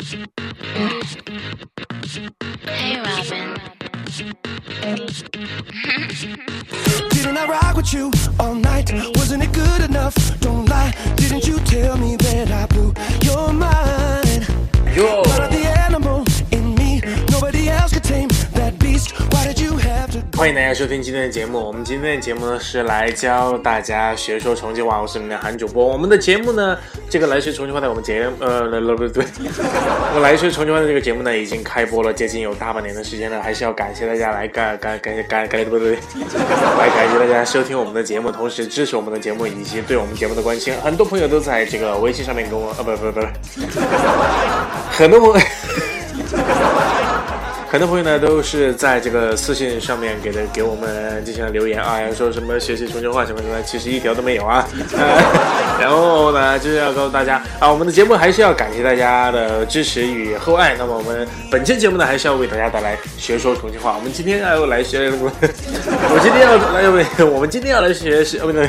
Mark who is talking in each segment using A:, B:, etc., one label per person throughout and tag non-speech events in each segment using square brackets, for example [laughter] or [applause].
A: Hey Robin.
B: Didn't I rock with you all night? Wasn't it good enough? Don't lie. Didn't you tell me that I blew your mind?
C: 哟
B: ，But the animal
C: 欢迎大家收听今天的节目。我们今天的节目呢是来教大家学说重庆话，我是你们的韩主播。我们的节目呢，这个来学重庆话的我们节呃，不不对，我来学重庆话的这个节目呢已经开播了接近有大半年的时间了，还是要感谢大家来感感感谢感感不对，来感谢大家收听我们的节目，同时支持我们的节目以及对我们节目的关心。很多朋友都在这个微信上面跟我，呃，不不不，很多朋友。很多朋友呢都是在这个私信上面给的给我们进行了留言啊，说什么学习重庆话什么什么，其实一条都没有啊。呃、[laughs] 然后呢，就是要告诉大家啊，我们的节目还是要感谢大家的支持与厚爱。那么我们本期节目呢，还是要为大家带来学说重庆话。我们今天要来学，我今天要来为，我们今天要来学习，哦不对。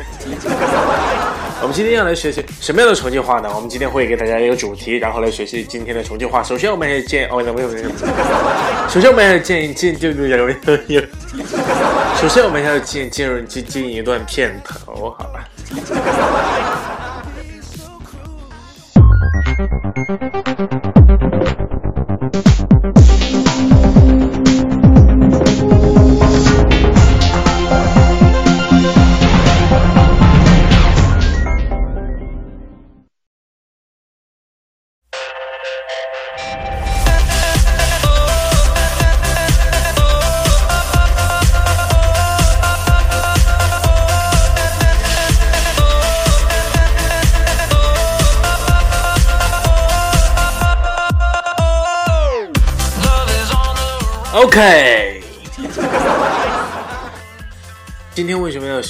C: 我们今天要来学习什么样的重庆话呢？我们今天会给大家一个主题，然后来学习今天的重庆话。首先，我们要建哦，没有没有，首先我们要建进进入有有有，首先我们要进进入进进一段片头，好吧？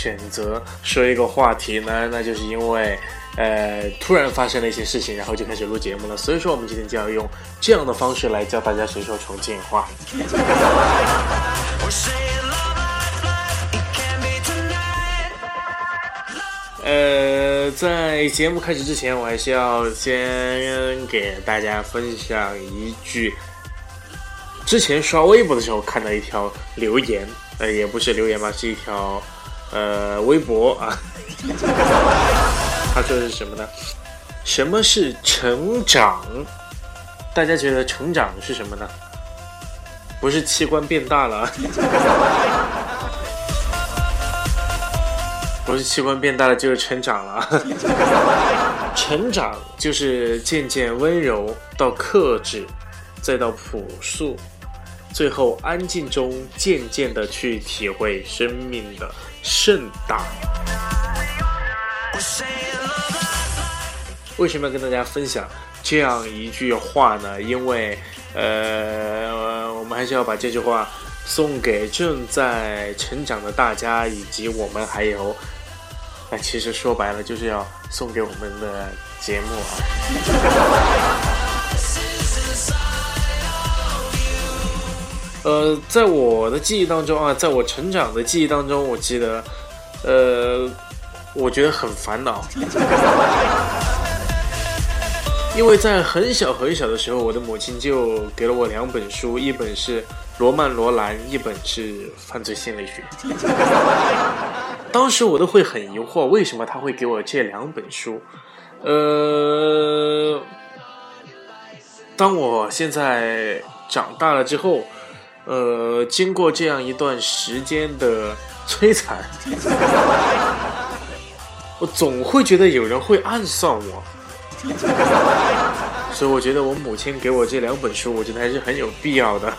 C: 选择说一个话题呢？那就是因为，呃，突然发生了一些事情，然后就开始录节目了。所以说，我们今天就要用这样的方式来教大家学说重庆话。[laughs] 呃，在节目开始之前，我还是要先给大家分享一句。之前刷微博的时候看到一条留言，呃，也不是留言吧，是一条呃微博啊。[laughs] 他说的是什么呢？什么是成长？大家觉得成长是什么呢？不是器官变大了，[laughs] 不是器官变大了，就是成长了。[laughs] 成长就是渐渐温柔到克制，再到朴素。最后，安静中渐渐的去体会生命的盛大。为什么要跟大家分享这样一句话呢？因为，呃，我们还是要把这句话送给正在成长的大家，以及我们还有，那其实说白了就是要送给我们的节目啊。呃，在我的记忆当中啊，在我成长的记忆当中，我记得，呃，我觉得很烦恼，[laughs] 因为在很小很小的时候，我的母亲就给了我两本书，一本是罗曼·罗兰，一本是《犯罪心理学》。[laughs] 当时我都会很疑惑，为什么他会给我这两本书？呃，当我现在长大了之后。呃，经过这样一段时间的摧残，[laughs] 我总会觉得有人会暗算我，[laughs] 所以我觉得我母亲给我这两本书，我觉得还是很有必要的。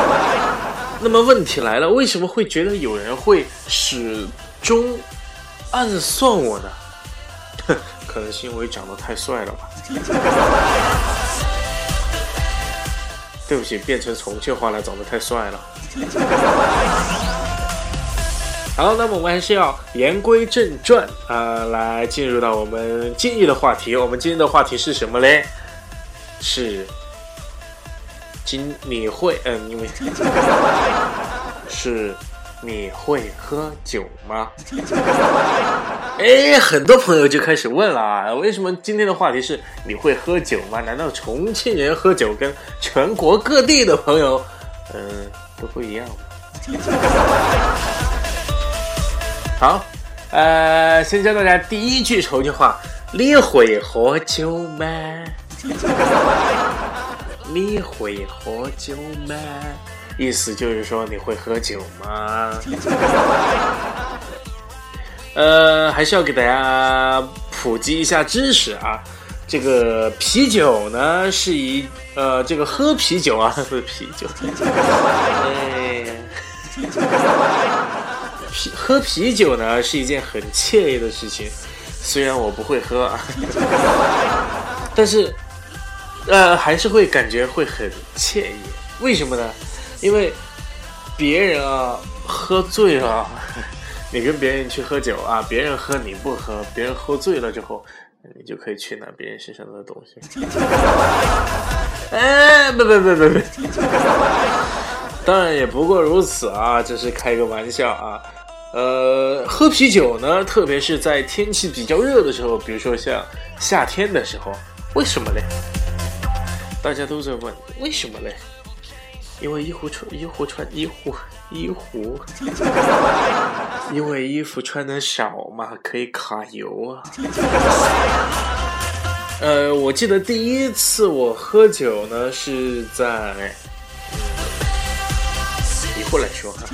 C: [laughs] 那么问题来了，为什么会觉得有人会始终暗算我呢？可能是因为长得太帅了吧。对不起，变成重庆话了，长得太帅了。[laughs] 好，那么我们还是要言归正传啊、呃，来进入到我们今日的话题。我们今日的话题是什么嘞？是今你会嗯，因为是 [laughs] 你会喝酒吗？[laughs] 哎，很多朋友就开始问了啊，为什么今天的话题是你会喝酒吗？难道重庆人喝酒跟全国各地的朋友，嗯、都不一样吗？[laughs] 好，呃，先教大家第一句重庆话：你会喝酒吗？你会喝酒吗？意思就是说你会喝酒吗？[laughs] 呃，还是要给大家普及一下知识啊。这个啤酒呢，是一呃，这个喝啤酒啊，不是啤酒，哎，啤喝啤酒呢是一件很惬意的事情，虽然我不会喝啊，但是呃，还是会感觉会很惬意。为什么呢？因为别人啊喝醉了，[laughs] 你跟别人去喝酒啊，别人喝你不喝，别人喝醉了之后，你就可以去拿别人身上的东西。[laughs] 哎，不不不不不，[laughs] 当然也不过如此啊，这是开个玩笑啊。呃，喝啤酒呢，特别是在天气比较热的时候，比如说像夏天的时候，为什么嘞？大家都在问为什么嘞？因为衣服穿衣服穿衣服衣服，因为衣服穿的少嘛，可以卡油啊。呃，我记得第一次我喝酒呢是在，嗯，以后来说哈。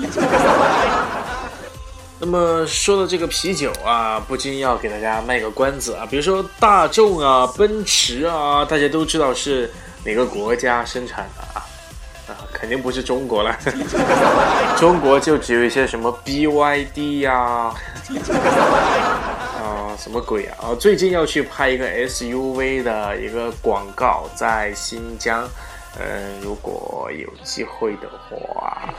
C: 那么说到这个啤酒啊，不禁要给大家卖个关子啊，比如说大众啊、奔驰啊，大家都知道是哪个国家生产的啊？肯定不是中国了，[laughs] 中国就只有一些什么 BYD 呀、[laughs] 啊，什么鬼啊？啊，最近要去拍一个 SUV 的一个广告，在新疆。嗯，如果有机会的话，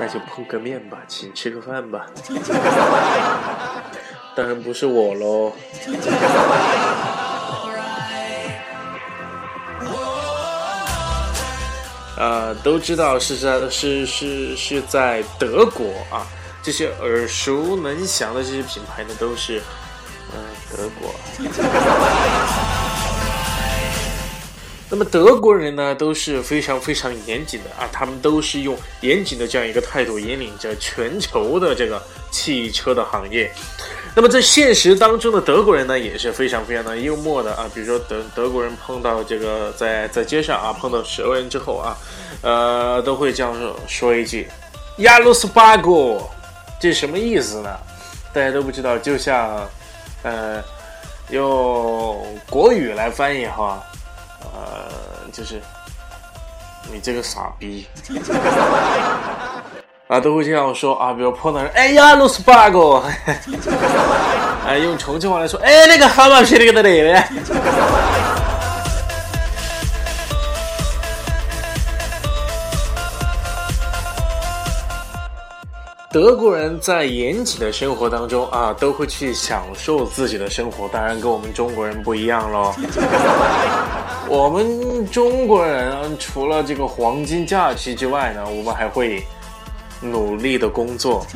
C: 那就碰个面吧，请吃个饭吧。[laughs] 当然不是我喽。呃，都知道是在是是是在德国啊，这些耳熟能详的这些品牌呢，都是嗯、德国。[laughs] 那么德国人呢都是非常非常严谨的啊，他们都是用严谨的这样一个态度引领着全球的这个汽车的行业。那么在现实当中的德国人呢也是非常非常的幽默的啊，比如说德德国人碰到这个在在街上啊碰到熟人之后啊，呃都会这样说说一句“亚鲁斯巴哥”，这什么意思呢？大家都不知道，就像呃用国语来翻译哈。呃，就是你这个傻逼 [laughs] 啊，都会这样说啊。比如碰到人，哎呀，罗斯巴哥，哎，[laughs] 用重庆话来说，哎，那个蛤蟆皮那个的嘞嘞。德国人在严谨的生活当中啊，都会去享受自己的生活，当然跟我们中国人不一样喽。[laughs] 我们中国人除了这个黄金假期之外呢，我们还会努力的工作，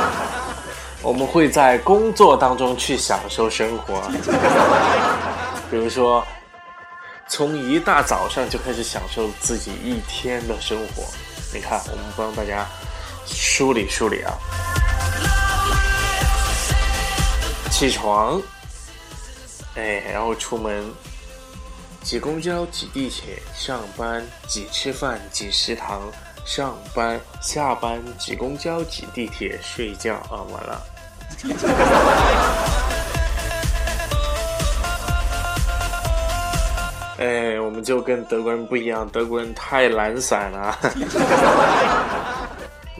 C: [laughs] 我们会在工作当中去享受生活，比如说从一大早上就开始享受自己一天的生活。你看，我们帮大家梳理梳理啊，起床，哎，然后出门。挤公交，挤地铁，上班，挤吃饭，挤食堂，上班，下班，挤公交，挤地铁，睡觉啊，完了。[laughs] 哎，我们就跟德国人不一样，德国人太懒散了。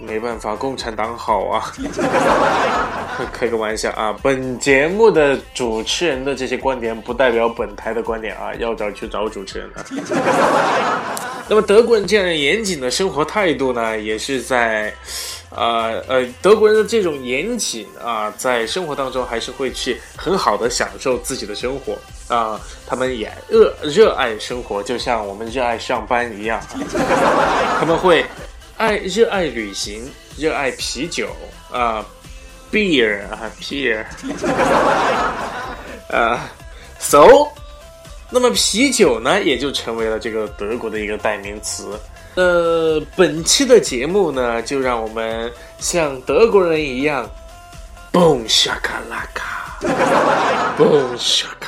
C: 没办法，共产党好啊！[laughs] 开个玩笑啊！本节目的主持人的这些观点不代表本台的观点啊，要找去找主持人啊。[laughs] 那么德国人这样严谨的生活态度呢，也是在，呃呃，德国人的这种严谨啊，在生活当中还是会去很好的享受自己的生活啊。他们也热热爱生活，就像我们热爱上班一样，[laughs] 他们会。爱热爱旅行，热爱啤酒啊，beer 啊，beer，呃，[laughs] so，那么啤酒呢，也就成为了这个德国的一个代名词。呃，本期的节目呢，就让我们像德国人一样，boom 沙卡拉卡，boom 沙 [laughs]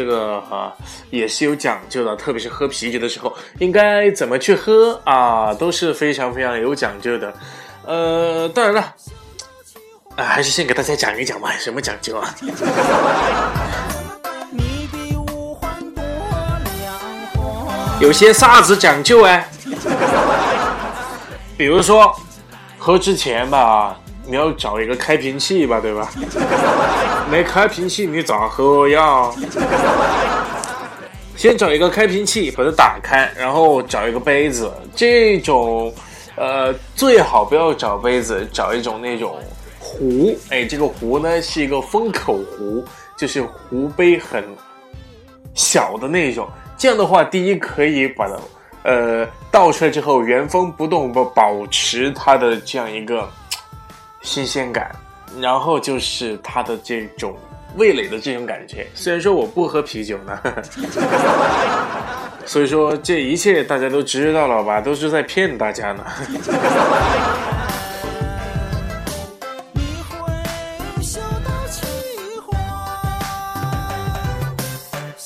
C: 这个啊也是有讲究的，特别是喝啤酒的时候，应该怎么去喝啊，都是非常非常有讲究的。呃，当然了，啊，还是先给大家讲一讲吧，什么讲究啊？[laughs] 有些啥子讲究哎？比如说，喝之前吧，你要找一个开瓶器吧，对吧？[laughs] 没开瓶器你咋喝呀？先找一个开瓶器，把它打开，然后找一个杯子。这种，呃，最好不要找杯子，找一种那种壶。哎，这个壶呢是一个封口壶，就是壶杯很小的那种。这样的话，第一可以把它呃倒出来之后原封不动保保持它的这样一个新鲜感，然后就是它的这种味蕾的这种感觉。虽然说我不喝啤酒呢，[laughs] 所以说这一切大家都知道了吧，都是在骗大家呢。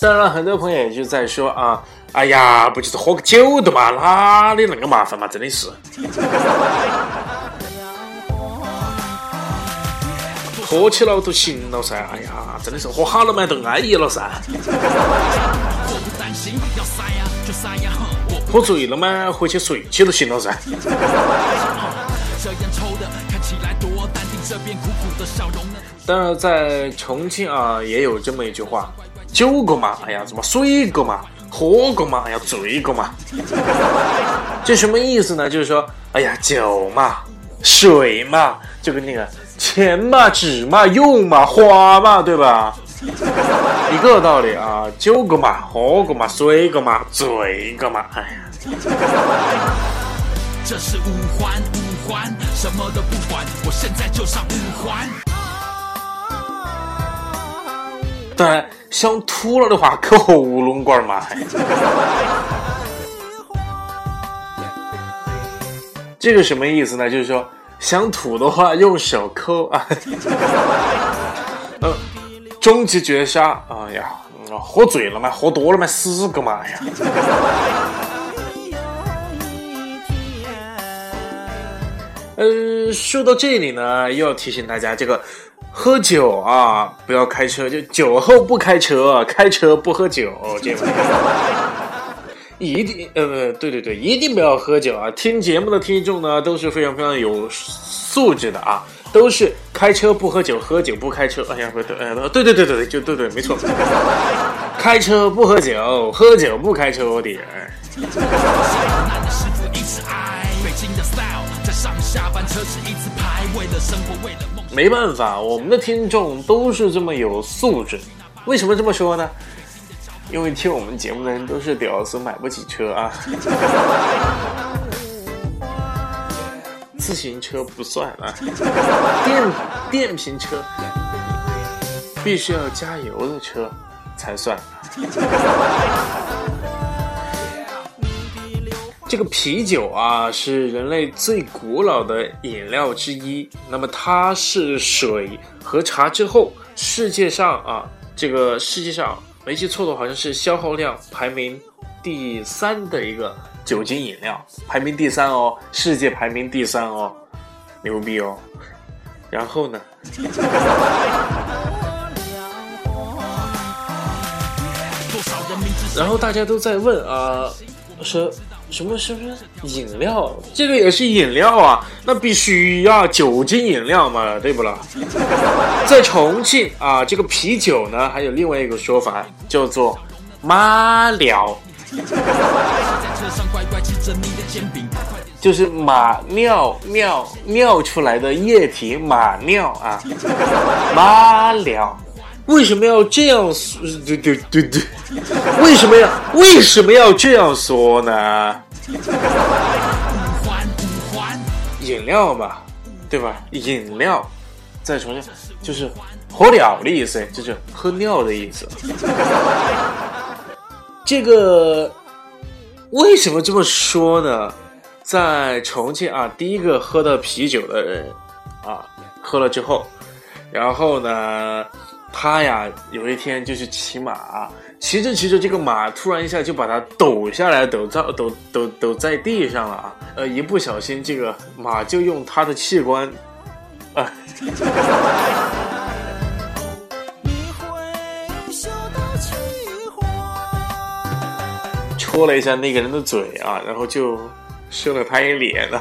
C: 当然了，很多朋友也就在说啊，哎呀，不就是喝个酒的嘛，哪里那个麻烦嘛，真的是。喝起了都行了噻，哎呀，真的是喝好了嘛都安逸了噻。喝醉了嘛，回去睡去就行了噻。当然，在重庆啊，也有这么一句话：酒过嘛，哎呀，怎么水过嘛，喝过嘛，哎呀，醉过嘛。这什么意思呢？就是说，哎呀，酒嘛，水嘛，就跟那个钱嘛、纸嘛、用嘛、花嘛，对吧？一个道理啊，酒个嘛，喝个嘛，水个嘛，醉个嘛，哎呀。
D: 这是五环，五环，什么都不管，我现在就上五环。
C: 当然，想吐了的话，抠喉咙管嘛。哎这个什么意思呢？就是说想吐的话，用手抠啊。[laughs] 呃，终极绝杀！哎呀，喝醉了嘛，喝多了嘛，死个嘛！呀，呃，说到这里呢，又要提醒大家，这个喝酒啊，不要开车，就酒后不开车，开车不喝酒，这。一定呃不对对对，一定不要喝酒啊！听节目的听众呢都是非常非常有素质的啊，都是开车不喝酒，喝酒不开车。哎呀，不对，呃，对对对对对，就对对，没错，开车不喝酒，喝酒不开车，我的人。没办法，我们的听众都是这么有素质。为什么这么说呢？因为听我们节目的人都是屌丝，买不起车啊。自行车不算啊，电电瓶车必须要加油的车才算。这个啤酒啊，是人类最古老的饮料之一。那么它是水和茶之后，世界上啊，这个世界上没记错的话，好像是消耗量排名第三的一个酒精饮料，排名第三哦，世界排名第三哦，牛逼哦。然后呢，[laughs] 然后大家都在问啊，说什么什么饮料，这个也是饮料啊，那必须要，酒精饮料嘛，对不啦？[laughs] 在重庆啊，这个啤酒呢，还有另外一个说法叫做马料，
D: 在车上乖乖吃着你的煎饼，快点
C: 就是马尿尿尿出来的液体马尿啊，马料。为什么要这样说？对对对对，为什么要为什么要这样说呢？[laughs] 饮料嘛，对吧？饮料在重庆就是喝尿的意思，就是喝尿的意思。[laughs] 这个为什么这么说呢？在重庆啊，第一个喝到啤酒的人啊，喝了之后，然后呢，他呀有一天就是骑马，骑着骑着，这个马突然一下就把它抖下来，抖在抖抖抖在地上了啊！呃，一不小心，这个马就用它的器官。戳了一下那个人的嘴啊，然后就射了他一脸啊，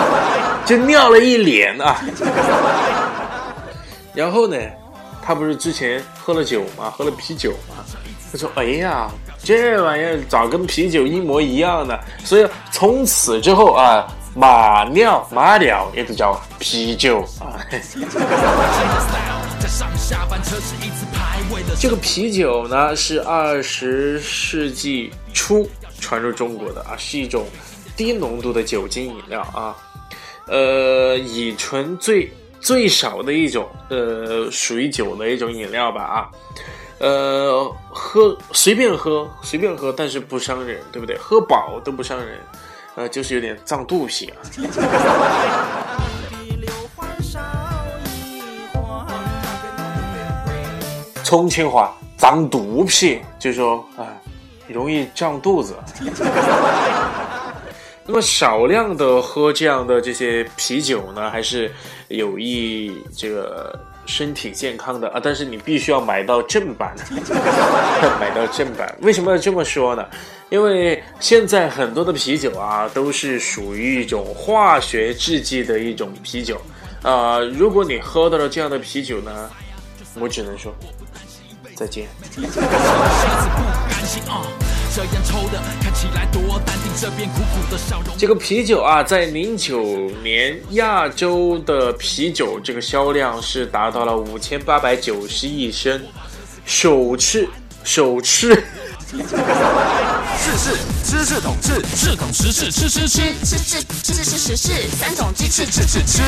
C: [laughs] 就尿了一脸啊。然后呢，他不是之前喝了酒嘛，喝了啤酒嘛，他说：“哎呀，这玩意儿咋跟啤酒一模一样呢？”所以从此之后啊，马尿马尿也都叫啤酒啊。[laughs] 这个啤酒呢，是二十世纪初传入中国的啊，是一种低浓度的酒精饮料啊，呃，乙醇最最少的一种，呃，属于酒的一种饮料吧啊，呃，喝随便喝随便喝，但是不伤人，对不对？喝饱都不伤人，呃，就是有点胀肚皮啊。重庆话胀肚皮，就是说啊，容易胀肚子。[laughs] 那么少量的喝这样的这些啤酒呢，还是有益这个身体健康的啊。但是你必须要买到正版，[laughs] 买到正版。为什么要这么说呢？因为现在很多的啤酒啊，都是属于一种化学制剂的一种啤酒。啊、如果你喝到了这样的啤酒呢，我只能说再见。
D: 这样抽的看起来多淡定，这边苦苦的笑容。
C: 这个啤酒啊，在零九年亚洲的啤酒这个销量是达到了五千八百九十亿升，首次首次
D: 是是吃是懂事，是懂时事，吃吃吃
A: 吃吃吃吃吃吃三种鸡翅，
D: 吃吃吃。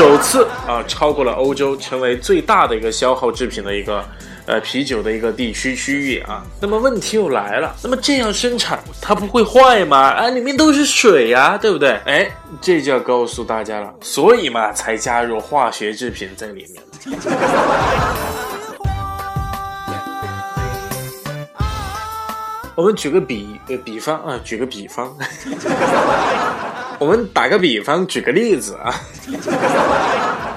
C: 首次啊超过了欧洲，成为最大的一个消耗制品的一个呃啤酒的一个地区区域啊。那么问题又来了，那么这样生产它不会坏吗？啊，里面都是水呀、对不对？哎，这就要告诉大家了，所以嘛才加入化学制品在里面。我们举个比呃比方啊，举个比方，[laughs] 我们打个比方，举个例子啊。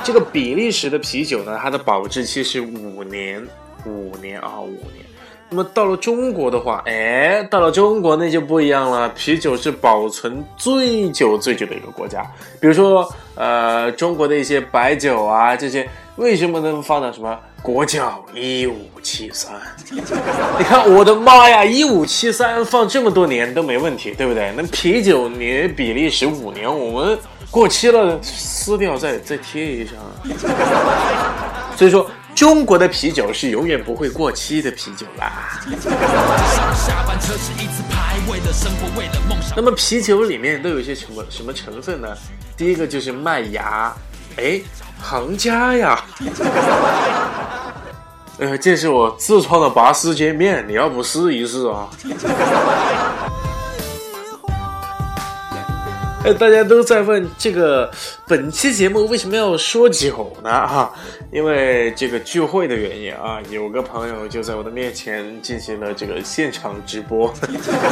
C: 这个比利时的啤酒呢，它的保质期是五年，五年啊，五年。那么到了中国的话，哎，到了中国那就不一样了，啤酒是保存最久最久的一个国家。比如说，呃，中国的一些白酒啊，这些为什么能放到什么国窖一五七三？[laughs] 你看，我的妈呀，一五七三放这么多年都没问题，对不对？那啤酒你比利时五年，我们过期了撕掉再再贴一下。所以说，中国的啤酒是永远不会过期的啤酒啦。那么啤酒里面都有一些什么什么成分呢？第一个就是麦芽，哎，行家呀。[laughs] 呃，这是我自创的拔丝煎面，你要不试一试啊？呃，大家都在问这个本期节目为什么要说酒呢？哈，因为这个聚会的原因啊，有个朋友就在我的面前进行了这个现场直播。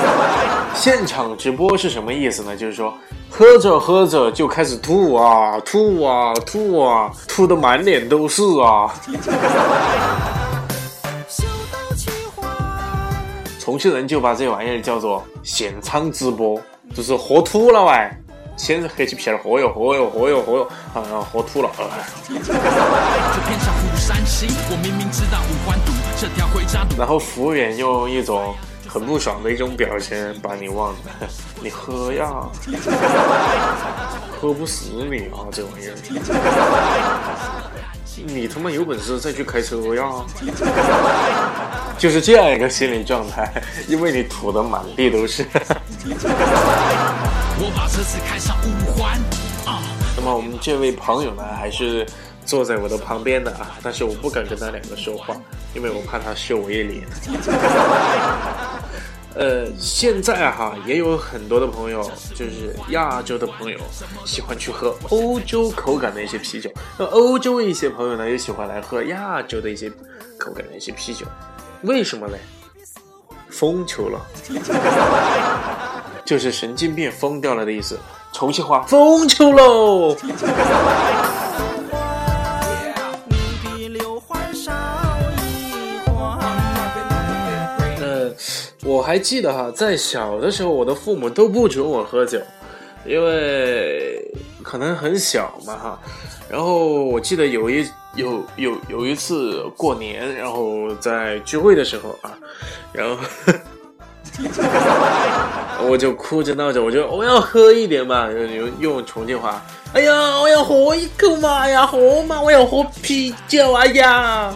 C: [laughs] 现场直播是什么意思呢？就是说喝着喝着就开始吐啊，吐啊，吐啊，吐的满脸都是啊。[laughs] 重庆人就把这玩意儿叫做现场直播，就是喝吐了喂，先是黑起皮儿喝哟喝哟喝哟喝哟，啊喝吐了，哎
D: 就偏向釜山行。我明明知道五环堵这条回家路。
C: 然后服务员用一种很不爽的一种表情把你忘了，你喝呀，喝不死你啊这玩意儿，你他妈有本事再去开车呀，[laughs] 就是这样一个心理状态，因为你吐的满地都是。
D: 我把车子开上五环啊。
C: 那么我们这位朋友呢，还是坐在我的旁边的啊，但是我不敢跟他两个说话，因为我怕他秀我一脸。[laughs] 呃，现在哈也有很多的朋友，就是亚洲的朋友，喜欢去喝欧洲口感的一些啤酒。那欧洲一些朋友呢，又喜欢来喝亚洲的一些口感的一些啤酒，为什么嘞？疯球了，[laughs] 就是神经病疯掉了的意思。重庆话疯球喽。我还记得哈，在小的时候，我的父母都不准我喝酒，因为可能很小嘛哈。然后我记得有一有有有一次过年，然后在聚会的时候啊，然后 [laughs] 我就哭着闹着，我就我要喝一点嘛，用用重庆话，哎呀，我要喝一口嘛，哎呀，喝嘛，我要喝啤酒，哎呀。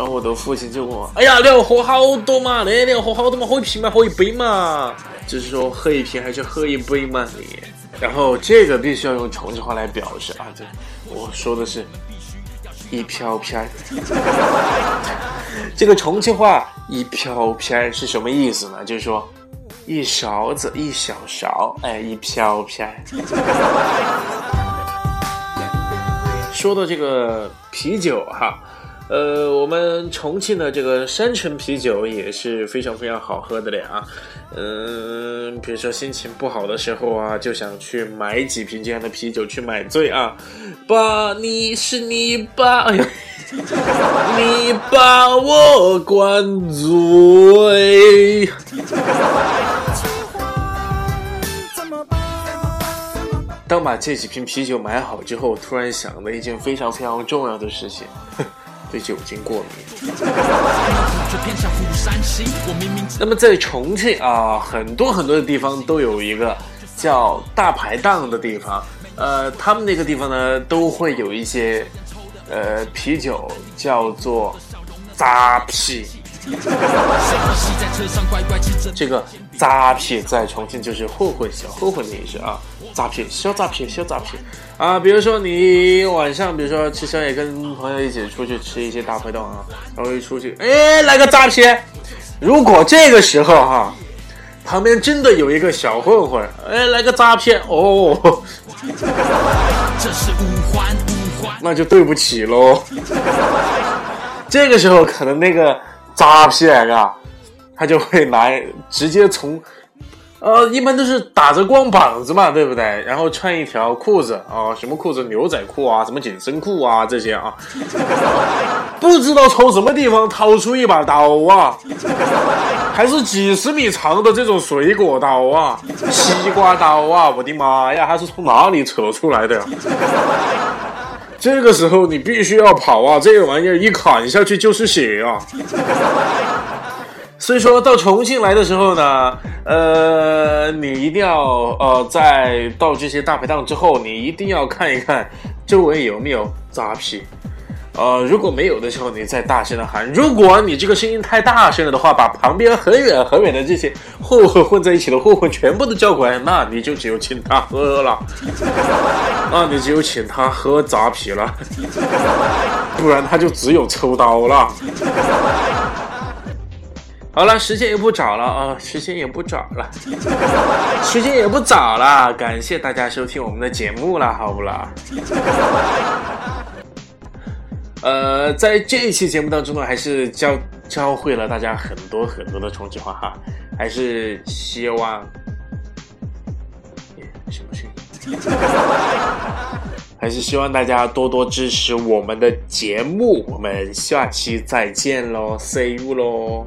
C: 然后我的父亲就问我：“哎呀，你要喝好多嘛？那你要喝好多嘛？喝一瓶嘛？喝一杯嘛？就是说喝一瓶还是喝一杯嘛？你？”然后这个必须要用重庆话来表示啊，对，我说的是一瓢瓢。[laughs] 这个重庆话一瓢瓢是什么意思呢？就是说一勺子，一小勺，哎，一瓢瓢。[laughs] 说到这个啤酒哈。呃，我们重庆的这个山城啤酒也是非常非常好喝的嘞啊。嗯，比如说心情不好的时候啊，就想去买几瓶这样的啤酒去买醉啊。把你是你把，哎呀，[laughs] 你把我灌醉。当把这几瓶啤酒买好之后，突然想了一件非常非常重要的事情。对酒精过敏。那么在重庆啊，很多很多的地方都有一个叫大排档的地方，呃，他们那个地方呢都会有一些呃啤酒叫做扎啤。[laughs] 这个扎啤在重庆就是混混小混混的意思啊，扎啤小扎啤小扎啤啊。比如说你晚上，比如说吃宵夜，跟朋友一起出去吃一些大排档啊，然后一出去，哎，来个扎啤。如果这个时候哈，旁边真的有一个小混混，哎，来个诈骗哦，
D: 这是五环五环，
C: 那就对不起喽。这个时候可能那个。扎啤来着，他就会来直接从，呃，一般都是打着光膀子嘛，对不对？然后穿一条裤子啊，什么裤子？牛仔裤啊，什么紧身裤啊，这些啊，[laughs] 不知道从什么地方掏出一把刀啊，还是几十米长的这种水果刀啊，西瓜刀啊，我的妈呀，还是从哪里扯出来的呀？这个时候你必须要跑啊！这个玩意儿一砍下去就是血啊！所以说到重庆来的时候呢，呃，你一定要呃，在到这些大排档之后，你一定要看一看周围有没有杂皮。呃，如果没有的时候，你再大声的喊。如果你这个声音太大声了的话，把旁边很远很远的这些混混混在一起的混混全部都叫过来，那你就只有请他喝了，[laughs] 那你只有请他喝扎啤了，[laughs] 不然他就只有抽刀了。[laughs] 好了，时间也不早了啊，时间也不早了，时间也不早了，感谢大家收听我们的节目了，好不啦？呃，在这一期节目当中呢，还是教教会了大家很多很多的重庆话哈，还是希望，什么声音？[laughs] 还是希望大家多多支持我们的节目，我们下期再见喽，See you 喽。